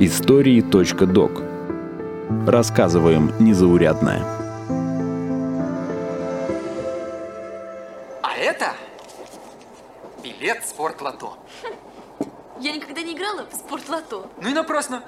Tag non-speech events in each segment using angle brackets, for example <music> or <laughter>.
Истории.док Рассказываем незаурядное. А это билет в спортлото. Я никогда не играла в спортлото. Ну и напрасно.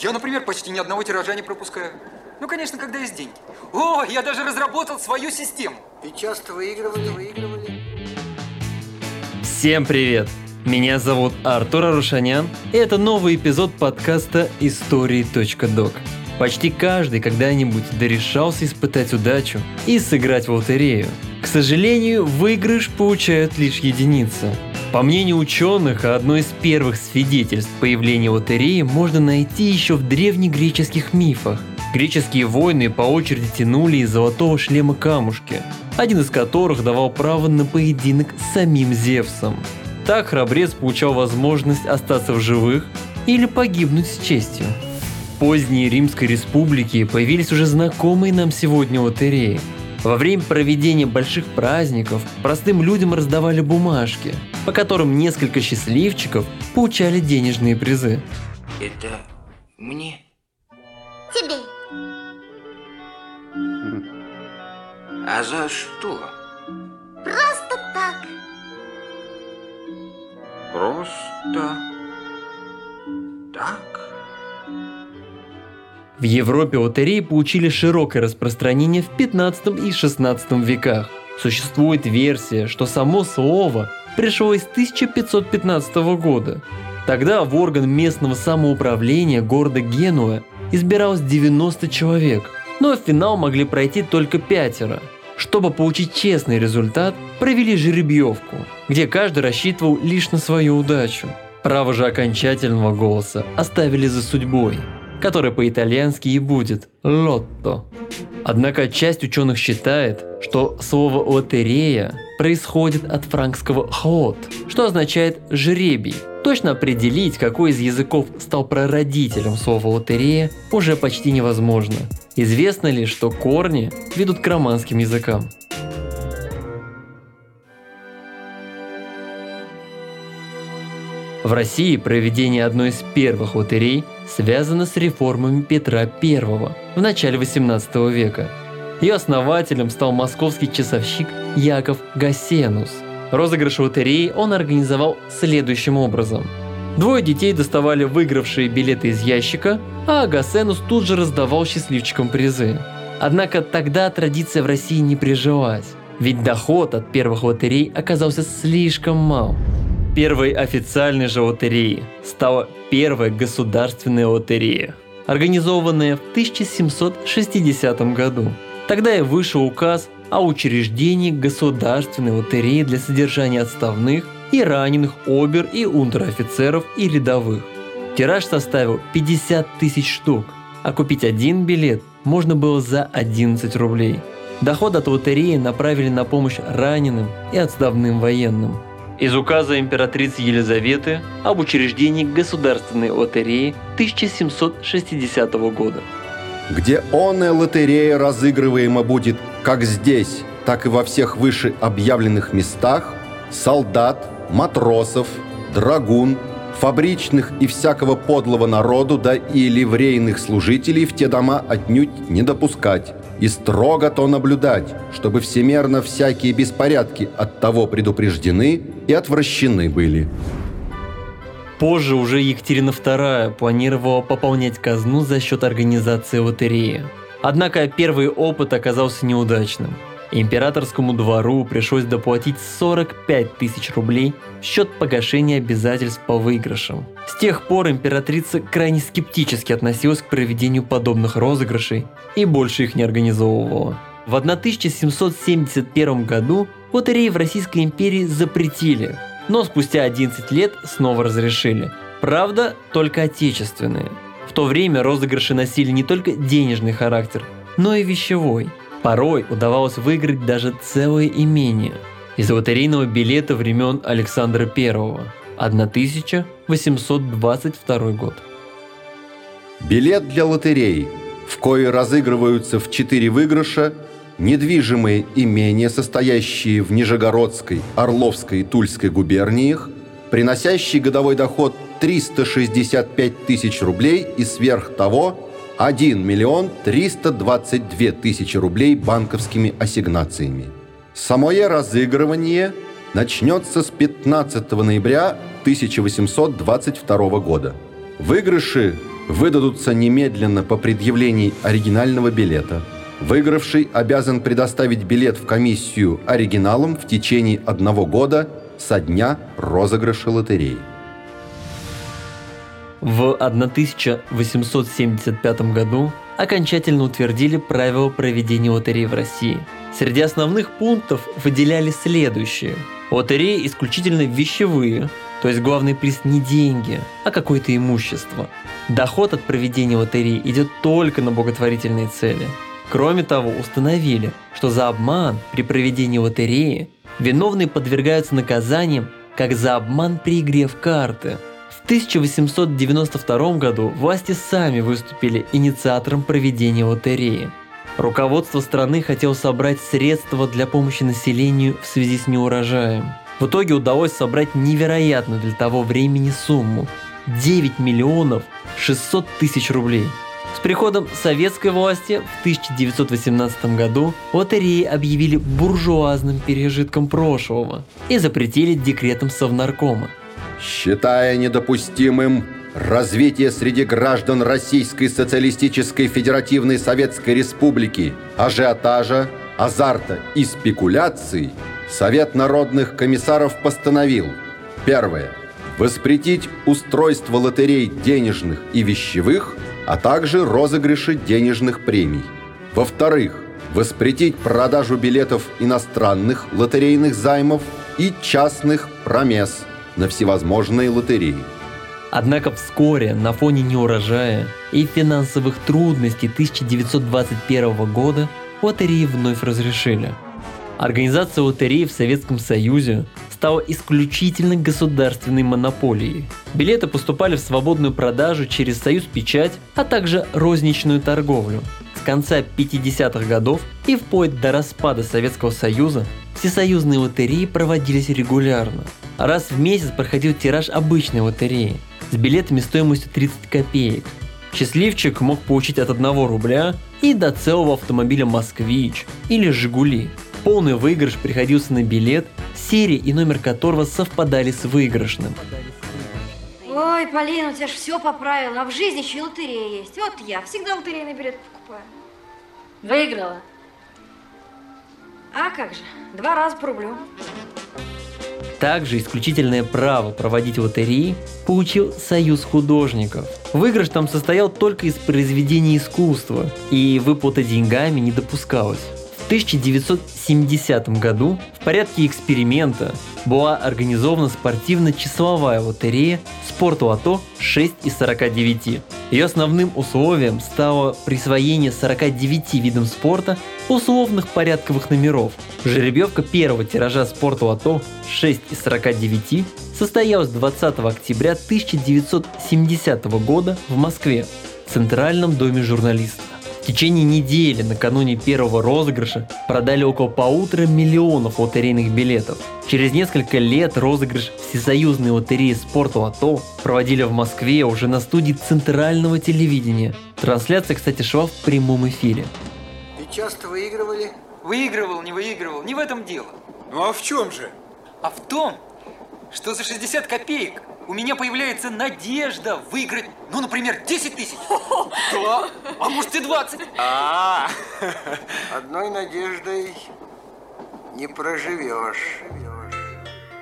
Я, например, почти ни одного тиража не пропускаю. Ну, конечно, когда есть деньги. О, я даже разработал свою систему. И часто выигрывали, выигрывали. Всем привет! Меня зовут Артур Арушанян, и это новый эпизод подкаста «Истории.док». Почти каждый когда-нибудь дорешался испытать удачу и сыграть в лотерею. К сожалению, выигрыш получают лишь единицы. По мнению ученых, одно из первых свидетельств появления лотереи можно найти еще в древнегреческих мифах. Греческие воины по очереди тянули из золотого шлема камушки, один из которых давал право на поединок с самим Зевсом. Так храбрец получал возможность остаться в живых или погибнуть с честью. В поздней Римской республике появились уже знакомые нам сегодня лотереи. Во время проведения больших праздников простым людям раздавали бумажки, по которым несколько счастливчиков получали денежные призы. Это мне? Тебе. А за что? Просто так? В Европе лотереи получили широкое распространение в 15 и 16 веках. Существует версия, что само слово пришло из 1515 года. Тогда в орган местного самоуправления города Генуя избиралось 90 человек, но в финал могли пройти только пятеро. Чтобы получить честный результат, провели жеребьевку, где каждый рассчитывал лишь на свою удачу. Право же окончательного голоса оставили за судьбой, которая по-итальянски и будет «лотто». Однако часть ученых считает, что слово «лотерея» происходит от франкского «хлот», что означает «жребий». Точно определить, какой из языков стал прародителем слова «лотерея» уже почти невозможно. Известно лишь, что корни ведут к романским языкам. В России проведение одной из первых лотерей связано с реформами Петра I в начале 18 века. Ее основателем стал московский часовщик Яков Гасенус. Розыгрыш лотереи он организовал следующим образом. Двое детей доставали выигравшие билеты из ящика, а Гасенус тут же раздавал счастливчикам призы. Однако тогда традиция в России не прижилась, ведь доход от первых лотерей оказался слишком мал. Первой официальной же лотереей стала первая государственная лотерея, организованная в 1760 году. Тогда и вышел указ о учреждении государственной лотереи для содержания отставных и раненых обер- и унтер-офицеров и рядовых. Тираж составил 50 тысяч штук, а купить один билет можно было за 11 рублей. Доход от лотереи направили на помощь раненым и отставным военным – из указа императрицы Елизаветы об учреждении государственной лотереи 1760 года. где онная лотерея разыгрываема будет как здесь, так и во всех выше объявленных местах, солдат, матросов, драгун, фабричных и всякого подлого народу, да и ливрейных служителей в те дома отнюдь не допускать, и строго то наблюдать, чтобы всемерно всякие беспорядки от того предупреждены и отвращены были. Позже уже Екатерина II планировала пополнять казну за счет организации лотереи. Однако первый опыт оказался неудачным. Императорскому двору пришлось доплатить 45 тысяч рублей в счет погашения обязательств по выигрышам. С тех пор императрица крайне скептически относилась к проведению подобных розыгрышей и больше их не организовывала. В 1771 году лотереи в Российской империи запретили, но спустя 11 лет снова разрешили. Правда, только отечественные. В то время розыгрыши носили не только денежный характер, но и вещевой. Порой удавалось выиграть даже целое имение. Из лотерейного билета времен Александра I. 1822 год. Билет для лотереи, в кое разыгрываются в четыре выигрыша недвижимые имения, состоящие в Нижегородской, Орловской и Тульской губерниях, приносящий годовой доход 365 тысяч рублей и сверх того 1 миллион 322 тысячи рублей банковскими ассигнациями. Самое разыгрывание начнется с 15 ноября 1822 года. Выигрыши выдадутся немедленно по предъявлении оригинального билета. Выигравший обязан предоставить билет в комиссию оригиналом в течение одного года со дня розыгрыша лотереи. В 1875 году окончательно утвердили правила проведения лотерей в России. Среди основных пунктов выделяли следующие. Лотереи исключительно вещевые, то есть главный приз не деньги, а какое-то имущество. Доход от проведения лотереи идет только на благотворительные цели. Кроме того, установили, что за обман при проведении лотереи виновные подвергаются наказаниям, как за обман при игре в карты. В 1892 году власти сами выступили инициатором проведения лотереи. Руководство страны хотело собрать средства для помощи населению в связи с неурожаем. В итоге удалось собрать невероятную для того времени сумму – 9 миллионов 600 тысяч рублей. С приходом советской власти в 1918 году лотереи объявили буржуазным пережитком прошлого и запретили декретом Совнаркома. Считая недопустимым развитие среди граждан Российской Социалистической Федеративной Советской Республики ажиотажа, азарта и спекуляций, Совет народных комиссаров постановил Первое. Воспретить устройство лотерей денежных и вещевых, а также розыгрыши денежных премий. Во-вторых, воспретить продажу билетов иностранных лотерейных займов и частных промес на всевозможные лотереи. Однако вскоре на фоне неурожая и финансовых трудностей 1921 года лотереи вновь разрешили. Организация лотереи в Советском Союзе стала исключительно государственной монополией. Билеты поступали в свободную продажу через Союз Печать, а также розничную торговлю. С конца 50-х годов и вплоть до распада Советского Союза всесоюзные лотереи проводились регулярно. Раз в месяц проходил тираж обычной лотереи с билетами стоимостью 30 копеек. Счастливчик мог получить от 1 рубля и до целого автомобиля «Москвич» или «Жигули». Полный выигрыш приходился на билет, серия и номер которого совпадали с выигрышным. Ой, Полина, у тебя же все поправила, а в жизни еще и лотерея есть. Вот я всегда лотерейный билет покупаю. Выиграла. А как же, два раза по рублю. Также исключительное право проводить лотереи получил Союз художников. Выигрыш там состоял только из произведений искусства, и выплата деньгами не допускалась. В 1970 году в порядке эксперимента была организована спортивно-числовая лотерея «Спорт Лото 6 из 49». Ее основным условием стало присвоение 49 видам спорта условных порядковых номеров. Жеребьевка первого тиража «Спорт Лото 6 из 49» состоялась 20 октября 1970 года в Москве в Центральном доме журналистов. В течение недели накануне первого розыгрыша продали около полутора миллионов лотерейных билетов. Через несколько лет розыгрыш Всесоюзной лотереи «Спорт Лото» проводили в Москве уже на студии Центрального телевидения. Трансляция, кстати, шла в прямом эфире. Часто выигрывали? Выигрывал, не выигрывал, не в этом дело. Ну а в чем же? А в том, что за 60 копеек у меня появляется надежда выиграть, ну, например, 10 тысяч. <laughs> Да, а может и 20. А, <laughs> Одной надеждой не проживешь.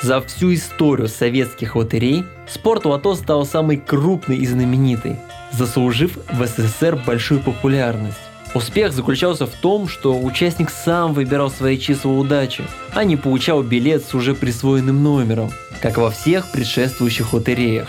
За всю историю советских лотерей спорт лото стал самой крупной и знаменитой, заслужив в СССР большую популярность. Успех заключался в том, что участник сам выбирал свои числа удачи, а не получал билет с уже присвоенным номером, как во всех предшествующих лотереях.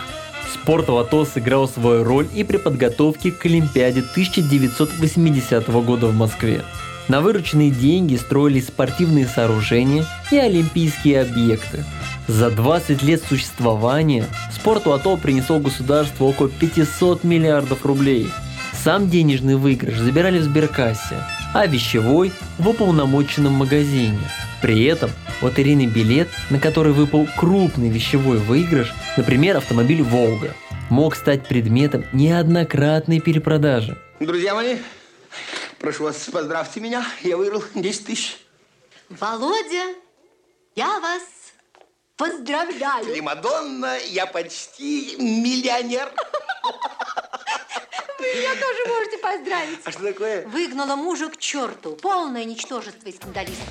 Спорт лото сыграл свою роль и при подготовке к Олимпиаде 1980 года в Москве. На вырученные деньги строились спортивные сооружения и олимпийские объекты. За 20 лет существования спорт лото принесло государству около 500 миллиардов рублей. Сам денежный выигрыш забирали в сберкассе, а вещевой – в уполномоченном магазине. При этом лотерейный билет, на который выпал крупный вещевой выигрыш, например, автомобиль «Волга», мог стать предметом неоднократной перепродажи. Друзья мои, прошу вас, поздравьте меня, я выиграл 10 тысяч. Володя, я вас поздравляю. Примадонна, я почти миллионер. Вы меня тоже можете поздравить. А что такое? Выгнала мужа к черту. Полное ничтожество и скандалист.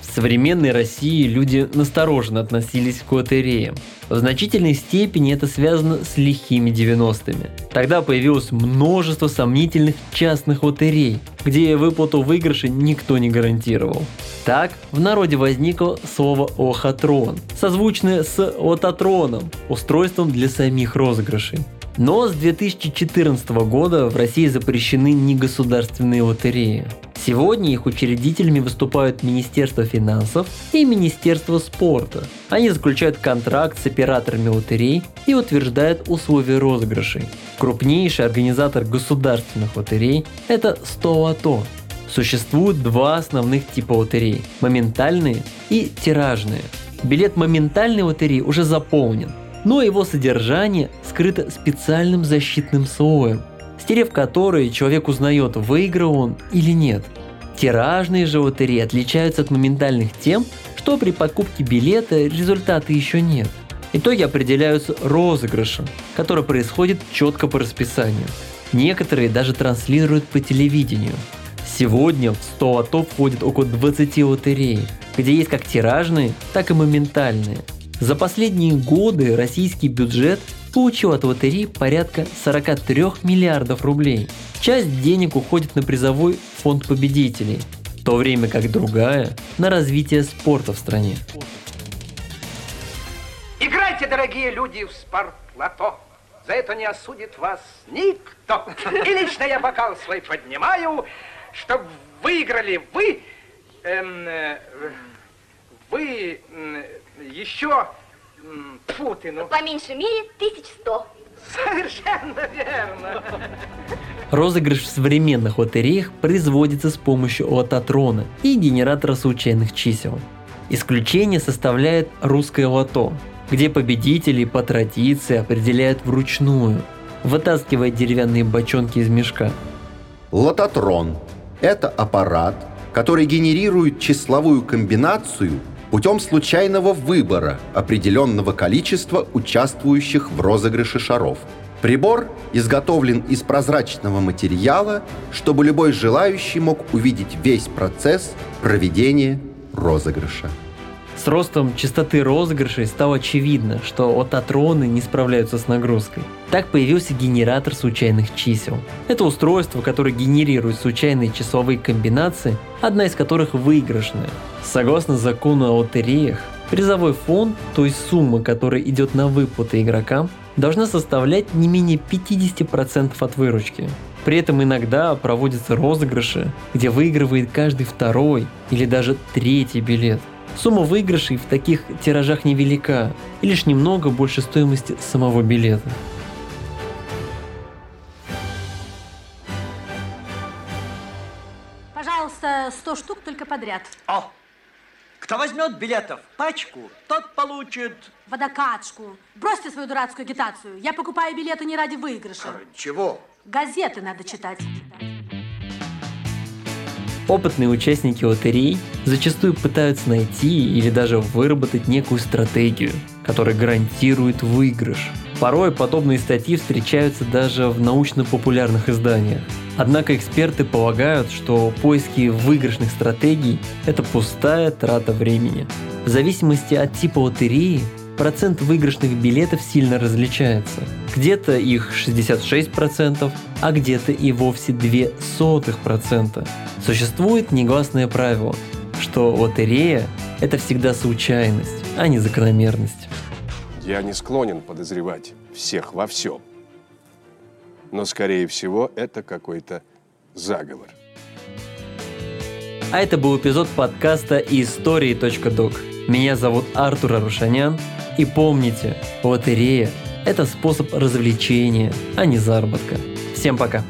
В современной России люди настороженно относились к лотереям. В значительной степени это связано с лихими 90-ми. Тогда появилось множество сомнительных частных лотерей, где выплату выигрыша никто не гарантировал. Так, в народе возникло слово «лохотрон», созвучное с лототроном, устройством для самих розыгрышей. Но с 2014 года в России запрещены негосударственные лотереи. Сегодня их учредителями выступают Министерство финансов и Министерство спорта. Они заключают контракт с операторами лотерей и утверждают условия розыгрышей. Крупнейший организатор государственных лотерей – это 100 лото. Существует два основных типа лотерей – моментальные и тиражные. Билет моментальной лотереи уже заполнен, но его содержание скрыто специальным защитным слоем, стерев который человек узнает, выиграл он или нет. Тиражные же лотереи отличаются от моментальных тем, что при покупке билета результата еще нет. Итоги определяются розыгрышем, который происходит четко по расписанию. Некоторые даже транслируют по телевидению. Сегодня в 100 лото входит около 20 лотерей, где есть как тиражные, так и моментальные. За последние годы российский бюджет получил от лотерей порядка 43 миллиардов рублей. Часть денег уходит на призовой фонд победителей, в то время как другая – на развитие спорта в стране. Играйте, дорогие люди, в спортлото. За это не осудит вас никто. И лично я бокал свой поднимаю, чтобы выиграли вы, эм, э, вы э, еще, м, тьфу ты, ну. По меньшей мере, 1100. Совершенно верно. Розыгрыш в современных лотереях производится с помощью лототрона и генератора случайных чисел. Исключение составляет русское лото, где победителей по традиции определяют вручную, вытаскивая деревянные бочонки из мешка. Лототрон – это аппарат, который генерирует числовую комбинацию путем случайного выбора определенного количества участвующих в розыгрыше шаров. Прибор изготовлен из прозрачного материала, чтобы любой желающий мог увидеть весь процесс проведения розыгрыша. С ростом частоты розыгрышей стало очевидно, что лототроны не справляются с нагрузкой. Так появился генератор случайных чисел. Это устройство, которое генерирует случайные числовые комбинации, одна из которых выигрышная. Согласно закону о лотереях, призовой фонд, то есть сумма, которая идет на выплаты игрокам, должна составлять не менее 50% от выручки. При этом иногда проводятся розыгрыши, где выигрывает каждый второй или даже третий билет. Сумма выигрышей в таких тиражах невелика и лишь немного больше стоимости самого билета. Пожалуйста, 100 штук только подряд. О! Кто возьмет билетов пачку, тот получит... Водокачку. Бросьте свою дурацкую агитацию. Я покупаю билеты не ради выигрыша. Чего? Газеты надо читать. Опытные участники лотерей зачастую пытаются найти или даже выработать некую стратегию, которая гарантирует выигрыш. Порой подобные статьи встречаются даже в научно-популярных изданиях. Однако эксперты полагают, что поиски выигрышных стратегий – это пустая трата времени. В зависимости от типа лотереи процент выигрышных билетов сильно различается. Где-то их 66%, а где-то и вовсе 0,02%. Существует негласное правило, что лотерея – это всегда случайность, а не закономерность. Я не склонен подозревать всех во всем. Но, скорее всего, это какой-то заговор. А это был эпизод подкаста истории.док. Меня зовут Артур Арушанян. И помните, лотерея – это способ развлечения, а не заработка. Всем пока!